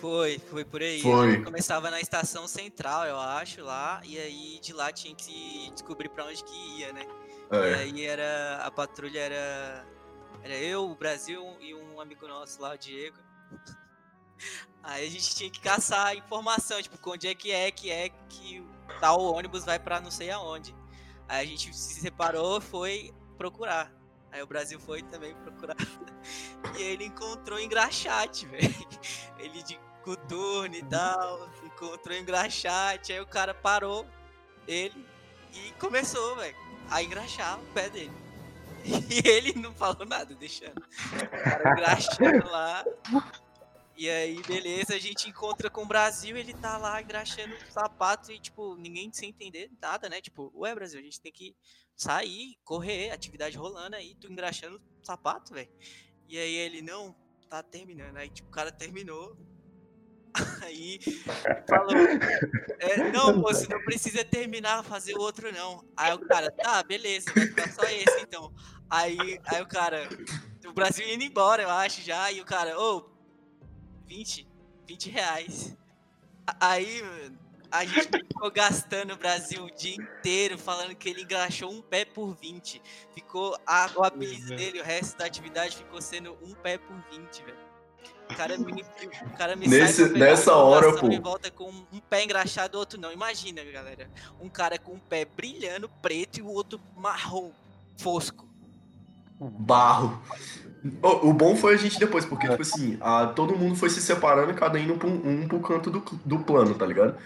Foi, foi por aí. Foi. A gente começava na estação central, eu acho, lá, e aí de lá tinha que descobrir pra onde que ia, né? E É. aí era. A patrulha era. Era eu, o Brasil e um amigo nosso lá, o Diego. Aí a gente tinha que caçar informação, tipo, onde é que é que é que tal ônibus vai pra não sei aonde. Aí a gente se separou foi procurar. Aí o Brasil foi também procurar. E ele encontrou engraxate, velho. Ele de coturno e tal, encontrou engraxate. Aí o cara parou ele e começou, velho, a engraxar o pé dele. E ele não falou nada, deixando. O cara engraxando lá. E aí, beleza, a gente encontra com o Brasil, ele tá lá engraxando o sapato e, tipo, ninguém sem entender nada, né? Tipo, ué, Brasil, a gente tem que sair, correr, atividade rolando aí, tu engraxando o sapato, velho. E aí ele, não, tá terminando. Aí, tipo, o cara terminou. Aí falou, é, não, moço, não precisa terminar, fazer o outro não. Aí o cara, tá, beleza, vai ficar só esse então. Aí, aí o cara, o Brasil indo embora, eu acho já, e o cara, ô, 20, 20 reais. Aí, mano, a gente ficou gastando o Brasil o dia inteiro falando que ele engraxou um pé por 20. Ficou, a, o apelido é. dele, o resto da atividade ficou sendo um pé por 20, velho. O cara me, o cara me Nesse- nessa hora, pô. Volta com um pé engraxado, outro não. Imagina, galera. Um cara com um pé brilhando, preto, e o outro marrom, fosco. Barro. O, o bom foi a gente depois, porque, tipo assim, a, todo mundo foi se separando, cada indo pra um, um pro canto do, do plano, tá ligado?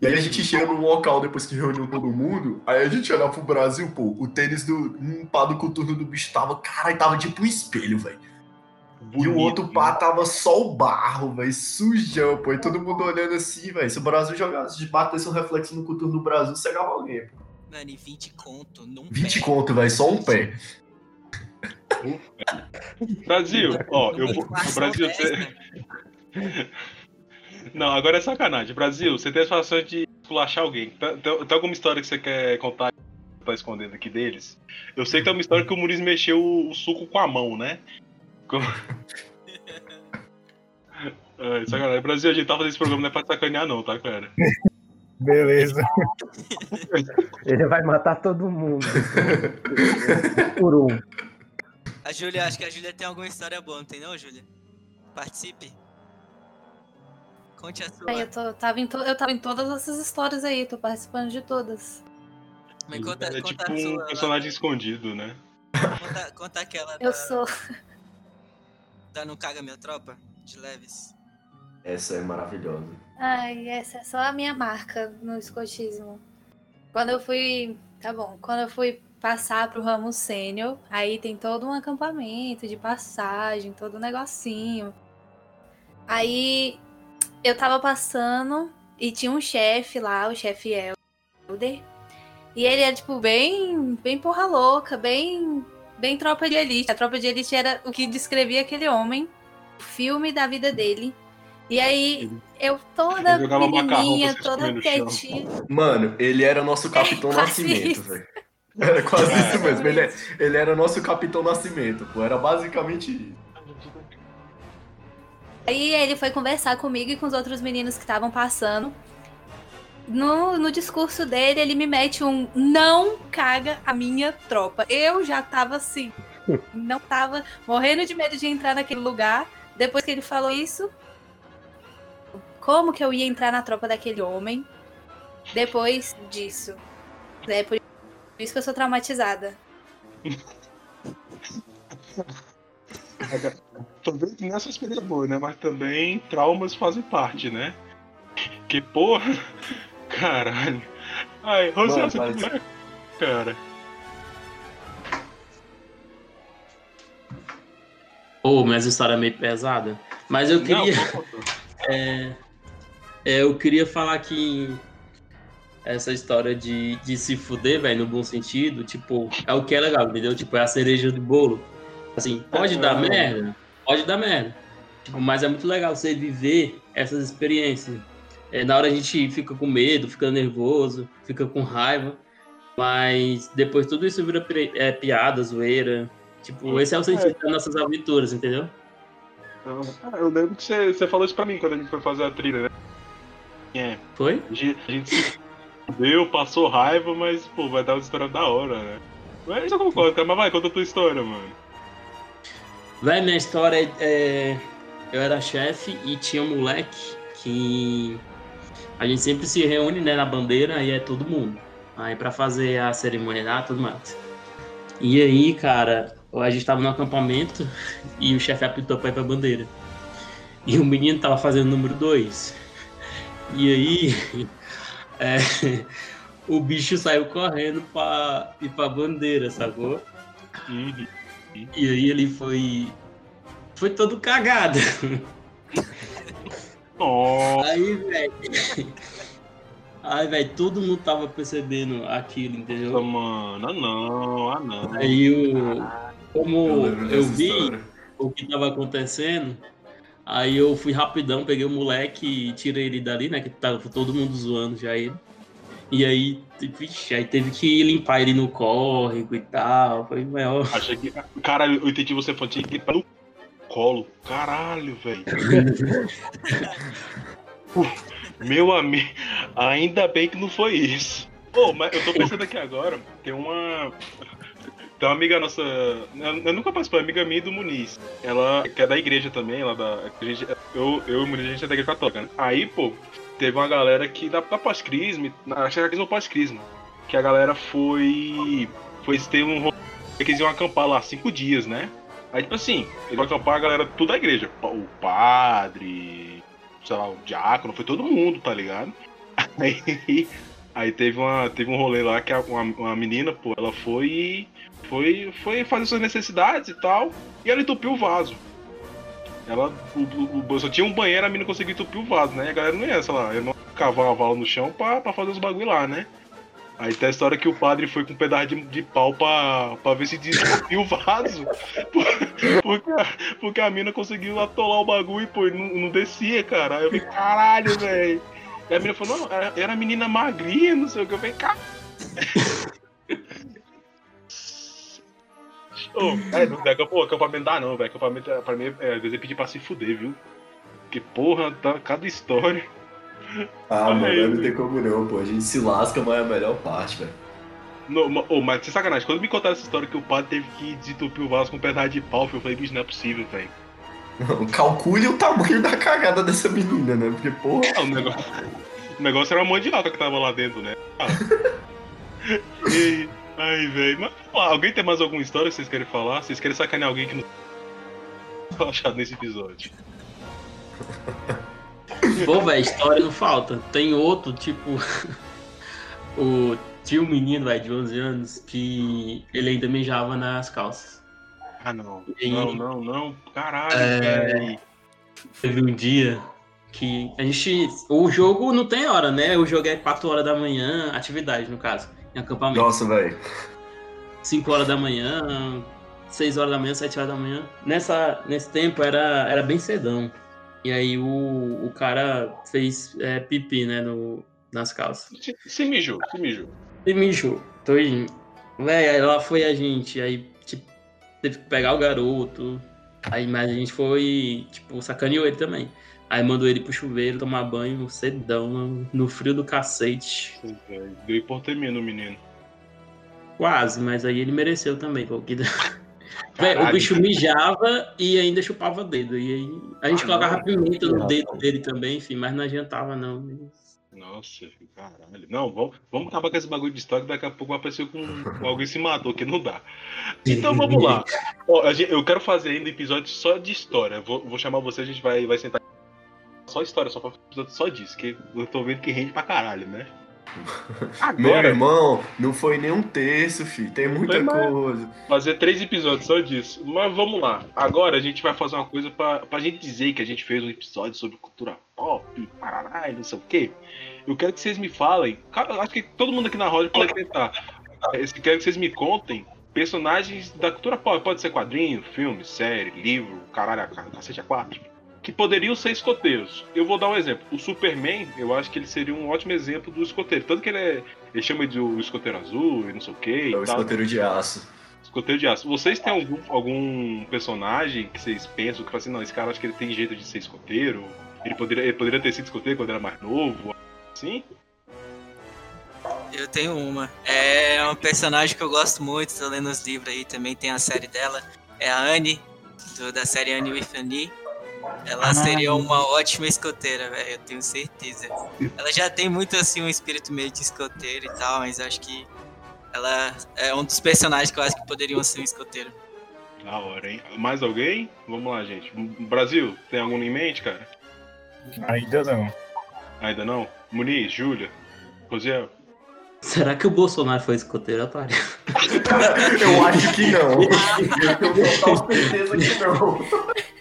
E aí a gente chega no local depois que reuniu todo mundo, aí a gente olha pro Brasil, pô, o tênis do. Um pá do coturno do bicho tava, caralho, tava tipo um espelho, velho. E o outro pá tava só o barro, velho, sujão, pô. E todo mundo olhando assim, velho. Se o Brasil jogasse, se batesse um reflexo no cultura do Brasil, cegava alguém, pô. Mano, e 20 conto num 20 pé. conto, velho, só um pé. Brasil, ó, eu vou. Brasil, você... Não, agora é sacanagem. Brasil, você tem a situação de esculachar alguém. Tem, tem- tem alguma história que você quer contar que tá escondendo aqui deles? Eu sei que tem uma história que o Muniz mexeu o, o suco com a mão, né? Com... Ai, sacanagem. Brasil, a gente tá fazendo esse programa não é pra sacanear, não, tá, cara? Beleza. Ele vai matar todo mundo. Por um. A Júlia, acho que a Júlia tem alguma história boa, não tem não, Júlia? Participe. Conte a sua. Aí eu, tô, tava em to- eu tava em todas essas histórias aí, tô participando de todas. Mas conta, é conta tipo a sua. um lá, personagem escondido, né? Conta, conta aquela Eu da, sou. da Não Caga Minha Tropa, de Leves. Essa é maravilhosa. Ai, essa é só a minha marca no escotismo. Quando eu fui. Tá bom. Quando eu fui passar pro ramo sênior, aí tem todo um acampamento de passagem, todo um negocinho. Aí eu tava passando e tinha um chefe lá, o chefe Elder. E ele era, tipo, bem, bem porra louca, bem, bem tropa de elite. A tropa de elite era o que descrevia aquele homem, o filme da vida dele. E aí, eu toda vocês toda quietinha. Mano, ele era nosso Capitão quase Nascimento, velho. Era quase É, isso mesmo. Ele, é- ele era nosso Capitão Nascimento, pô. Era basicamente isso. Aí ele foi conversar comigo e com os outros meninos que estavam passando. No, no discurso dele, ele me mete um não caga a minha tropa. Eu já tava assim, não tava morrendo de medo de entrar naquele lugar. Depois que ele falou isso, como que eu ia entrar na tropa daquele homem depois disso? É por isso que eu sou traumatizada. Talvez nessa experiência boa, né? Mas também traumas fazem parte, né? Que porra. Caralho. Ai, Rosé, Mano, você mas- mais- Cara. Pô, mas a história é meio pesada. Mas eu queria. Não, É, é, eu queria falar que essa história de, de se fuder, velho, no bom sentido, tipo, é o que é legal, entendeu? Tipo, é a cereja do bolo. Assim, pode dar Ah. merda, pode dar merda. Mas é muito legal você viver essas experiências. É, na hora a gente fica com medo, fica nervoso, fica com raiva, mas depois tudo isso vira é, piada, zoeira. Tipo, esse é o sentido das nossas aventuras, entendeu? Então, ah, eu lembro que você, você falou isso pra mim quando a gente foi fazer a trilha, né? É, Foi? a gente, a gente se deu, passou raiva, mas, pô, vai dar uma história da hora, né? Mas eu concordo, mas vai, conta a tua história, mano. Véi, minha história é. Eu era chefe e tinha um moleque que. A gente sempre se reúne, né, na bandeira e é todo mundo. Aí pra fazer a cerimônia lá, tudo mais. E aí, cara, a gente tava no acampamento e o chefe apitou pra ir pra bandeira. E o menino tava fazendo número 2. E aí. é, o bicho saiu correndo pra ir pra bandeira, sacou? Uhum. E aí ele foi. Foi todo cagado. Nossa, Aí, velho. Aí, velho, todo mundo tava percebendo aquilo, entendeu? mano, ah não, ah não. Aí o. Como eu dessa vi história. o que tava acontecendo, aí eu fui rapidão, peguei o moleque e tirei ele dali, né? Que tava todo mundo zoando já ele. E aí, vixe, aí teve que limpar ele no córrego e tal. Foi maior. Achei que. Caralho, eu entendi você falando tinha que ir no colo. Caralho, velho. Meu amigo, ainda bem que não foi isso. Pô, mas eu tô pensando aqui agora, tem uma. Tem uma amiga nossa. Eu, eu nunca participei, amiga minha e do Muniz. Ela que é da igreja também, ela da. a gente- eu, eu e o Muniz, a gente é da igreja católica, né? Aí, pô, teve uma galera que da, da pós-crisma, acho que era crisma pós-crisma, que a galera foi. Foi ter um eles iam acampar lá cinco dias, né? Aí, tipo assim, eles vão acampar a galera tudo da igreja. O padre, sei lá, o diácono, foi todo mundo, tá ligado? Aí, aí teve, uma, teve um rolê lá que uma, uma menina, pô, ela foi, foi, foi fazer suas necessidades e tal, e ela entupiu o vaso. ela o, o, o- só tinha um banheiro, a mina conseguiu entupir o vaso, né? E a galera não ia, sei lá, eu cavar uma vala no chão pra, pra fazer os bagulho lá, né? Aí tem a história que o padre foi com um pedaço de, de pau pra, pra ver se desentupiu o vaso. Por- Porque, a- porque a mina conseguiu atolar o bagulho, pô, e não, não descia, cara. Aí eu falei, caralho, velho. E a mina falou, não, era, menina magrinha, não sei o que. Eu falei, cara. Ô, é, não, velho, pô, acampamento dá não, velho. Acampamento é- pra mim é, às vezes é pedir pra se fuder, viu? Porque, porra, tá cada história. Ah, mano, Aí, não tem como não, pô. A gente se lasca, mas é a melhor parte, velho. Não, ô, mas sem sacanagem, quando me contaram essa história que o padre teve que desentupir o vaso com um pedaço de pau, eu falei, bicho, não é possível, velho. Não, Calcule o tamanho da cagada dessa menina, né? Porque, porra. Ah, O negócio, o negócio era a mandioca que tava lá dentro, né? Ah. E- ai, velho. Mas alguém tem mais alguma história que vocês querem falar? Vocês querem sacanear alguém que não foi achado nesse episódio? Pô, velho, história não falta. Tem outro, tipo. o tinha um menino, velho, de 11 anos, que ele ainda mijava nas calças. Ah, não. E- Não, não, não. Caralho, É. Teve um dia que a gente. O jogo não tem hora, né? O jogo é 4 horas da manhã, atividade, no caso, em acampamento. Nossa, velho. 5 horas da manhã, 6 horas da manhã, 7 horas da manhã. Nessa, nesse tempo era, era bem cedão. E aí o, o cara fez é, pipi, né, no, nas calças. Se, se mijou, se mijou. E mijou. Tô indo. Véi, aí lá foi a gente. Aí, tipo, teve que pegar o garoto. Aí, mas a gente foi, tipo, sacaneou ele também. Aí mandou ele pro chuveiro tomar banho cedão, no, no frio do cacete. Deu hipotermia no menino. Quase, mas aí ele mereceu também, pô. Que... O bicho mijava e ainda chupava o dedo. E aí a gente Ah, colocava não. pimenta no Não. dedo dele também, enfim, mas não adiantava não. Nossa, caralho. Não, vamos, vamos acabar com esse bagulho de história que daqui a pouco vai aparecer com, alguém se matou, que não dá. Então vamos lá. Ó, eu quero fazer ainda episódio só de história. Vou, vou chamar você, a gente vai, vai sentar. Só história, só pra fazer episódio só disso, que eu tô vendo que rende pra caralho, né? Meu Agora, irmão, não foi nem um terço, filho. Tem muita coisa. fazer três episódios só disso. Mas vamos lá. Agora a gente vai fazer uma coisa pra, pra gente dizer que a gente fez um episódio sobre cultura pop, parará, e não sei o quê. Eu quero que vocês me falem. Acho que todo mundo aqui na roda pode tentar. Eu quero que vocês me contem personagens da cultura pop. Pode ser quadrinho, filme, série, livro, caralho, a cacete a quatro. Que poderiam ser escoteiros. Eu vou dar um exemplo. O Superman, eu acho que ele seria um ótimo exemplo do escoteiro. Tanto que ele é. Ele chama de o escoteiro azul e não sei o quê. É o e tal. escoteiro de aço. Escoteiro de aço. Vocês têm algum, algum personagem que vocês pensam que fala assim, não, esse cara acho que ele tem jeito de ser escoteiro? Ele poderia, ele poderia ter sido escoteiro quando era mais novo? Assim? Eu tenho uma. É um personagem que eu gosto muito, tô lendo os livros aí, também tem a série dela. É a Anne, do- da série Anne with Annie. Ela seria uma ótima escoteira, velho, eu tenho certeza. Ela já tem muito assim um espírito meio de escoteiro e tal, mas acho que ela é um dos personagens que eu acho que poderiam ser um escoteiro. Da hora, hein? Mais alguém? Vamos lá, gente. Brasil, tem algum em mente, cara? Ainda não. Ainda não? Muniz, Júlia, Rosiel? Será que o Bolsonaro foi escoteiro, otário? Eu acho que não. Eu tenho total certeza que não.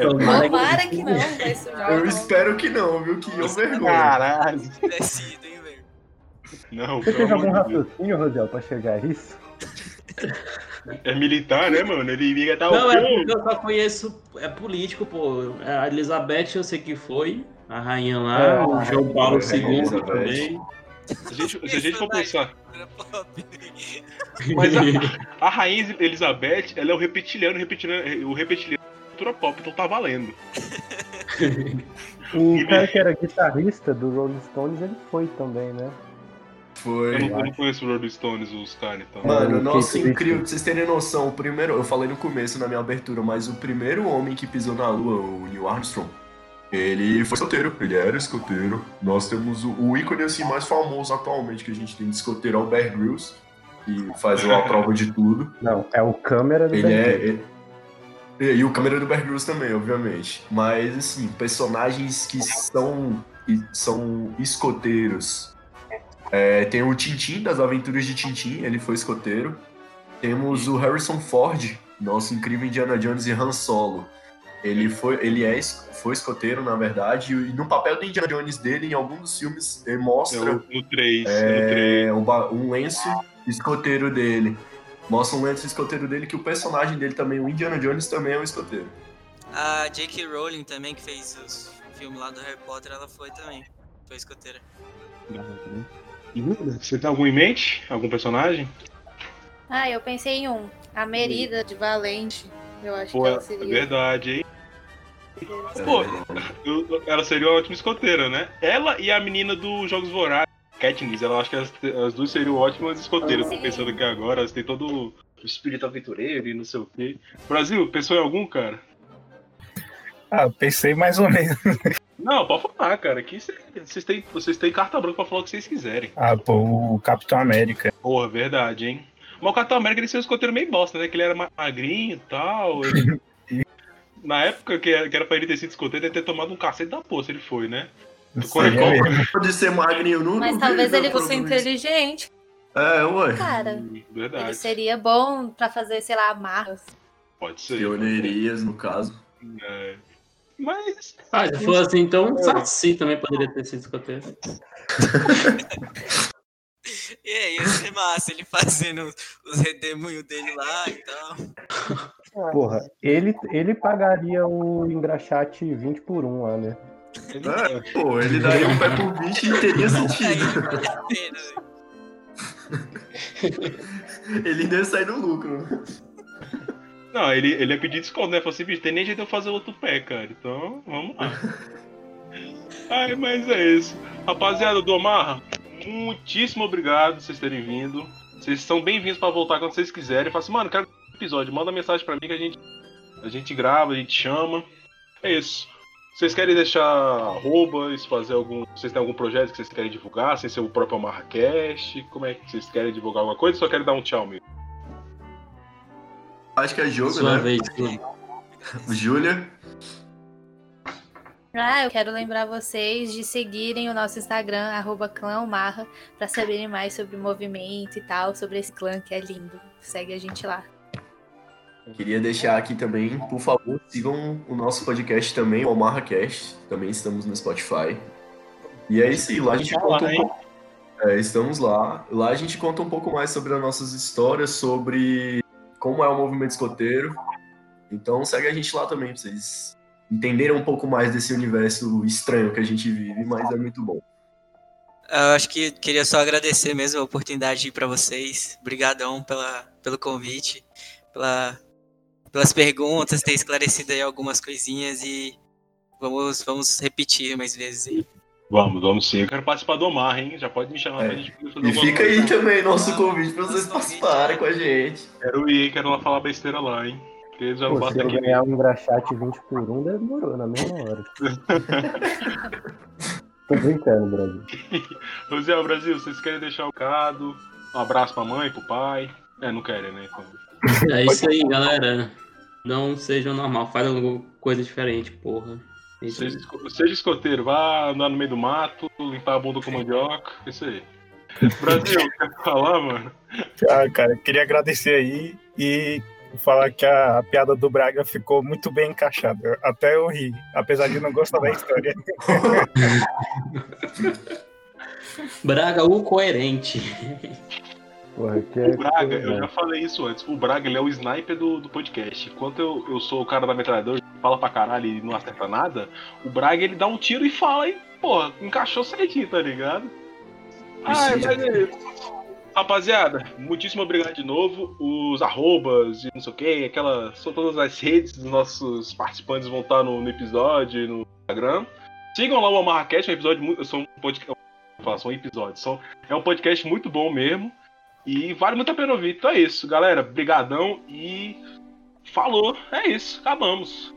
Tomara que não, vai sujar. Eu não. espero que não, viu? Que eu vergonha. Caralho! Tivesse ido, hein, velho. Não, Você fez algum raciocínio, Rosiel, pra chegar a isso? É militar, né, mano? Ele iria dar Não, o é eu só conheço. É político, pô. A Elizabeth eu sei que foi. A rainha lá, É, o João Paulo é, II também. Se a gente, se a gente for pensar. Mas a, a rainha Elizabeth, ela é o reptiliano, reptiliano o reptiliano cultura pop, então tá valendo. O cara que era guitarrista do Rolling Stones, ele foi também, né? Foi. Eu não, eu não conheço o Rolling Stones, os caras, então. Mano, o nossa, incrível. Pra vocês terem noção, o primeiro. Eu falei no começo na minha abertura, mas o primeiro homem que pisou na lua, o Neil Armstrong, ele foi escoteiro. Ele era escoteiro. Nós temos o, o ícone assim mais famoso atualmente que a gente tem de escoteiro é o Bear Grylls, que faz a prova de tudo. Não, é o câmera do Ele Ben é. Ele- E, o câmera do Bear Grylls também, obviamente. Mas, assim, personagens que são, que são escoteiros. É, tem o Tintin, das Aventuras de Tintin, ele foi escoteiro. Temos o Harrison Ford, nosso incrível Indiana Jones e Han Solo. Ele foi, ele é, foi escoteiro, na verdade, e no papel do Indiana Jones dele, em alguns dos filmes, ele É mostra o- no 3. no 3. é, um, um lenço escoteiro dele. Mostra um lenço escoteiro dele que o personagem dele também, o Indiana Jones, também é um escoteiro. A J.K. Rowling também, que fez os filmes lá do Harry Potter, ela foi também. Foi escoteira. Você tem algum em mente? Algum personagem? Ah, eu pensei em um. A Merida de Valente. Eu acho Pô, que é ela seria. verdade, hein? É, Pô, Eu- ela seria uma ótima escoteira, né? Ela e a menina dos Jogos Vorazes, Katniss, ela acho que as, as duas seriam ótimas escoteiras. Tô pensando aqui agora, elas têm todo o espírito aventureiro e não sei o quê. Brasil, pensou em algum, cara? Ah, pensei mais ou menos. Não, pode falar, cara. Aqui cê- vocês têm, vocês têm carta branca pra falar o que vocês quiserem. Ah, pô, o Capitão América. Porra, verdade, hein? Mas o Capitão América ele seria um escoteiro meio bosta, né? Que ele era ma- magrinho e tal. ele- Na época que era, que pra ele ter sido escoteiro, ele ter tomado um cacete da porra, se ele foi, né? Pode ser magrinho, não Mas não talvez ele fosse problema nisso. inteligente. É, ué. Cara, Verdade. ele seria bom pra fazer, sei lá, amarras. Pode ser. Pioneirias, no caso. É. Mas. Ah, se for assim, então Saci também poderia ter sido escoteiro. E aí, ia ser massa ele fazendo os, os redemoinhos dele lá e tal. Porra, ele, ele pagaria o engraxate 20 por 1 lá, né? É, pô, ele daria um pé por bicho e teria sentido. velho. ele ainda ia sair no lucro. Não, ele, ele ia pedir desconto, né? Falou assim, bicho, tem nem jeito de eu fazer outro pé, cara. Então, vamos lá. Ai, mas é isso. Rapaziada do Omarra, muitíssimo obrigado por vocês terem vindo. Vocês são bem-vindos pra voltar quando vocês quiserem. Fala assim, mano, quero um episódio. Manda mensagem pra mim que a gente, a gente grava, a gente chama. É isso. Vocês querem deixar arrobas, fazer algum. Vocês têm algum projeto que vocês querem divulgar, sem ser o próprio Amarracast? Como é que vocês querem divulgar alguma coisa ou só querem dar um tchau mesmo? Acho que é jogo, Sua né? vez. Júlia. Ah, eu quero lembrar vocês de seguirem o nosso Instagram, arroba clãomarra, pra saberem mais sobre o movimento e tal, sobre esse clã que é lindo. Segue a gente lá. Queria deixar aqui também, por favor, sigam o nosso podcast também, o AmarraCast. Também estamos no Spotify. E é isso aí, lá a gente Tá conta um pouco. É, estamos lá. Lá a gente conta um pouco mais sobre as nossas histórias, sobre como é o movimento escoteiro. Então segue a gente lá também, pra vocês entenderem um pouco mais desse universo estranho que a gente vive, mas é muito bom. Eu acho que queria só agradecer mesmo a oportunidade para vocês. Obrigadão pela, pelo convite, pela, pelas perguntas, ter esclarecido aí algumas coisinhas e vamos, vamos repetir mais vezes aí. Vamos, vamos sim. Eu quero participar do Omar, hein? Já pode me chamar É. pra gente fazer E fica coisa. aí também nosso Ah, convite pra vocês participarem é. com a gente. Quero ir, quero lá falar besteira lá, hein? Porque eles já Pô, se eu aqui. ganhar um engraxate 20 por 1, demorou na mesma hora. Tô brincando, Brasil. Rosiel, Brasil, vocês querem deixar o recado? Um abraço pra mãe, pro pai? É, não querem, né? Então, É isso aí, galera. Não sejam normal, faz alguma coisa diferente, porra. É isso seja, seja escoteiro, vá andar no meio do mato, limpar a bunda com mandioca, isso aí. Brasil, quer falar, mano? Ah, cara, queria agradecer aí e falar que a, a piada do Braga ficou muito bem encaixada. Até eu ri, apesar de não gostar da história. Braga, o coerente. Porra, que é O Braga, eu já falei isso antes, o Braga ele é o sniper do, do podcast. Enquanto eu, eu sou o cara da metralhadora, fala pra caralho e não acerta nada, o Braga ele dá um tiro e fala e, porra, encaixou certinho, tá ligado? Mas é. Rapaziada, muitíssimo obrigado de novo. Os arrobas e não sei o que, aquela. São todas as redes dos nossos participantes vão estar no, no episódio, no Instagram. Sigam lá o Amarracast, é um episódio muito. São um podcast. São, é um podcast muito bom mesmo. E vale muito a pena ouvir. Então é isso, galera. Brigadão e falou. É isso, acabamos.